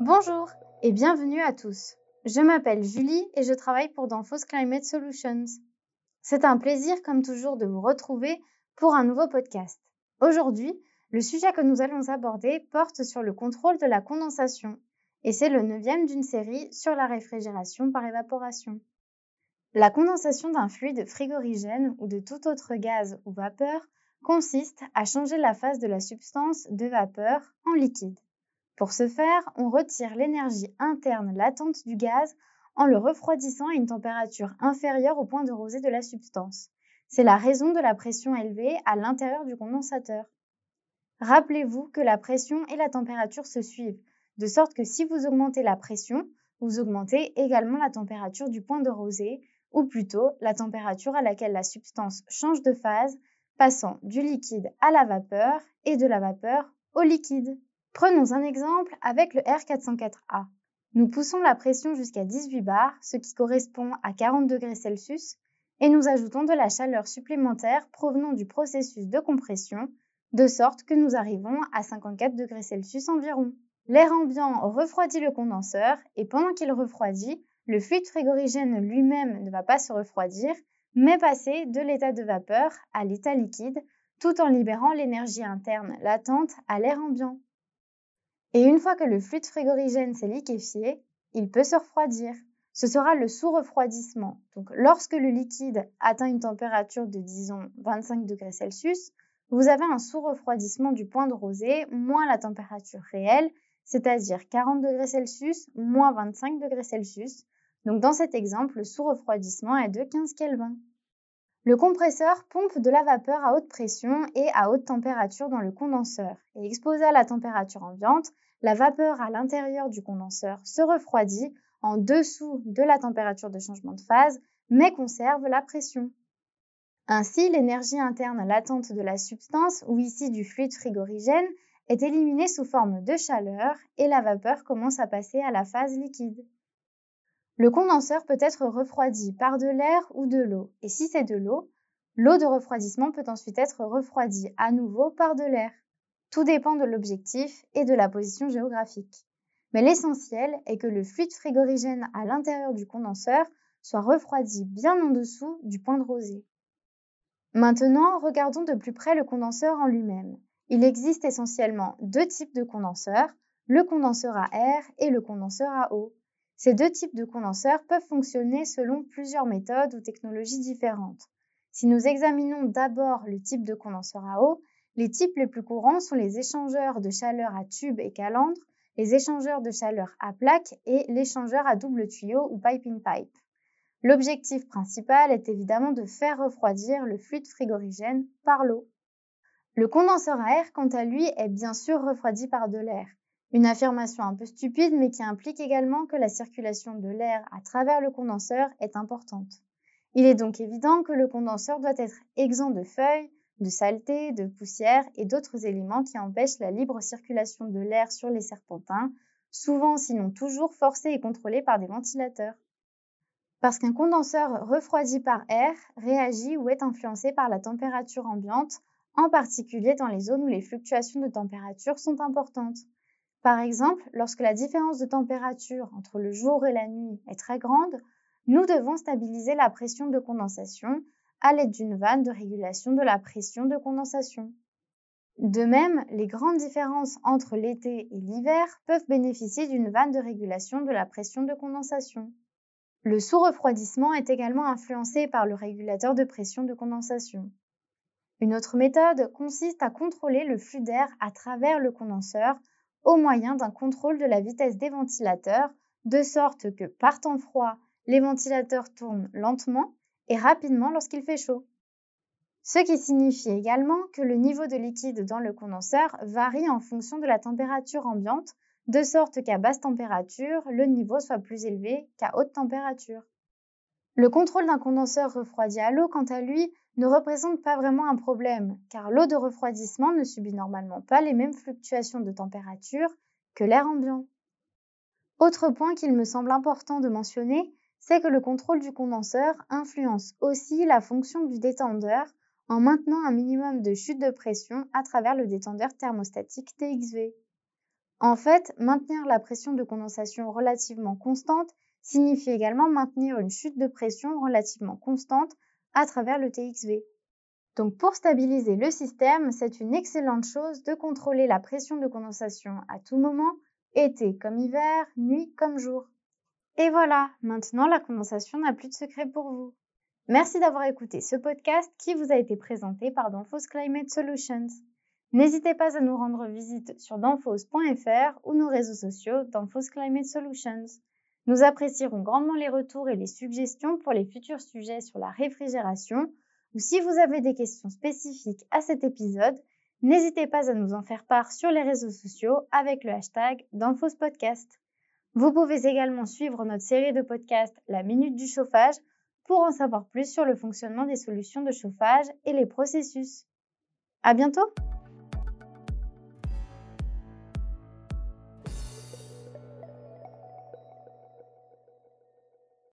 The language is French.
Bonjour et bienvenue à tous. Je m'appelle Julie et je travaille pour Danfoss Climate Solutions. C'est un plaisir comme toujours de vous retrouver pour un nouveau podcast. Aujourd'hui, le sujet que nous allons aborder porte sur le contrôle de la condensation et c'est le neuvième d'une série sur la réfrigération par évaporation. La condensation d'un fluide frigorigène ou de tout autre gaz ou vapeur consiste à changer la phase de la substance de vapeur en liquide. Pour ce faire, on retire l'énergie interne latente du gaz en le refroidissant à une température inférieure au point de rosée de la substance. C'est la raison de la pression élevée à l'intérieur du condensateur. Rappelez-vous que la pression et la température se suivent, de sorte que si vous augmentez la pression, vous augmentez également la température du point de rosée, ou plutôt la température à laquelle la substance change de phase passant du liquide à la vapeur et de la vapeur au liquide. Prenons un exemple avec le R404A. Nous poussons la pression jusqu'à 18 bars, ce qui correspond à 40 degrés Celsius, et nous ajoutons de la chaleur supplémentaire provenant du processus de compression, de sorte que nous arrivons à 54 degrés Celsius environ. L'air ambiant refroidit le condenseur et pendant qu'il refroidit, le fluide frigorigène lui-même ne va pas se refroidir, mais passer de l'état de vapeur à l'état liquide, tout en libérant l'énergie interne latente à l'air ambiant. Et une fois que le fluide frigorigène s'est liquéfié, il peut se refroidir. Ce sera le sous-refroidissement. Donc, lorsque le liquide atteint une température de, disons, 25 degrés Celsius, vous avez un sous-refroidissement du point de rosée moins la température réelle, c'est-à-dire 40 degrés Celsius moins 25 degrés Celsius, donc dans cet exemple, le sous-refroidissement est de 15 Kelvin. Le compresseur pompe de la vapeur à haute pression et à haute température dans le condenseur et exposé à la température ambiante, la vapeur à l'intérieur du condenseur se refroidit en dessous de la température de changement de phase mais conserve la pression. Ainsi, l'énergie interne latente de la substance, ou ici du fluide frigorigène, est éliminée sous forme de chaleur et la vapeur commence à passer à la phase liquide. Le condenseur peut être refroidi par de l'air ou de l'eau, et si c'est de l'eau, l'eau de refroidissement peut ensuite être refroidie à nouveau par de l'air. Tout dépend de l'objectif et de la position géographique. Mais l'essentiel est que le fluide frigorigène à l'intérieur du condenseur soit refroidi bien en dessous du point de rosée. Maintenant, regardons de plus près le condenseur en lui-même. Il existe essentiellement deux types de condenseurs, le condenseur à air et le condenseur à eau. Ces deux types de condenseurs peuvent fonctionner selon plusieurs méthodes ou technologies différentes. Si nous examinons d'abord le type de condenseur à eau, les types les plus courants sont les échangeurs de chaleur à tube et calandre, les échangeurs de chaleur à plaque et l'échangeur à double tuyau ou pipe-in-pipe. L'objectif principal est évidemment de faire refroidir le fluide frigorigène par l'eau. Le condenseur à air, quant à lui, est bien sûr refroidi par de l'air. Une affirmation un peu stupide, mais qui implique également que la circulation de l'air à travers le condenseur est importante. Il est donc évident que le condenseur doit être exempt de feuilles, de saleté, de poussière et d'autres éléments qui empêchent la libre circulation de l'air sur les serpentins, souvent sinon toujours forcés et contrôlés par des ventilateurs. Parce qu'un condenseur refroidi par air réagit ou est influencé par la température ambiante, en particulier dans les zones où les fluctuations de température sont importantes. Par exemple, lorsque la différence de température entre le jour et la nuit est très grande, nous devons stabiliser la pression de condensation à l'aide d'une vanne de régulation de la pression de condensation. De même, les grandes différences entre l'été et l'hiver peuvent bénéficier d'une vanne de régulation de la pression de condensation. Le sous-refroidissement est également influencé par le régulateur de pression de condensation. Une autre méthode consiste à contrôler le flux d'air à travers le condenseur au moyen d'un contrôle de la vitesse des ventilateurs, de sorte que par temps froid, les ventilateurs tournent lentement et rapidement lorsqu'il fait chaud. Ce qui signifie également que le niveau de liquide dans le condenseur varie en fonction de la température ambiante, de sorte qu'à basse température, le niveau soit plus élevé qu'à haute température. Le contrôle d'un condenseur refroidi à l'eau, quant à lui, ne représente pas vraiment un problème, car l'eau de refroidissement ne subit normalement pas les mêmes fluctuations de température que l'air ambiant. Autre point qu'il me semble important de mentionner, c'est que le contrôle du condenseur influence aussi la fonction du détendeur en maintenant un minimum de chute de pression à travers le détendeur thermostatique TXV. En fait, maintenir la pression de condensation relativement constante signifie également maintenir une chute de pression relativement constante à travers le TXV. Donc pour stabiliser le système, c'est une excellente chose de contrôler la pression de condensation à tout moment, été comme hiver, nuit comme jour. Et voilà, maintenant la condensation n'a plus de secret pour vous. Merci d'avoir écouté ce podcast qui vous a été présenté par Danfoss Climate Solutions. N'hésitez pas à nous rendre visite sur danfoss.fr ou nos réseaux sociaux Danfoss Climate Solutions. Nous apprécierons grandement les retours et les suggestions pour les futurs sujets sur la réfrigération ou si vous avez des questions spécifiques à cet épisode, n'hésitez pas à nous en faire part sur les réseaux sociaux avec le hashtag Podcast. Vous pouvez également suivre notre série de podcasts La Minute du Chauffage pour en savoir plus sur le fonctionnement des solutions de chauffage et les processus. À bientôt!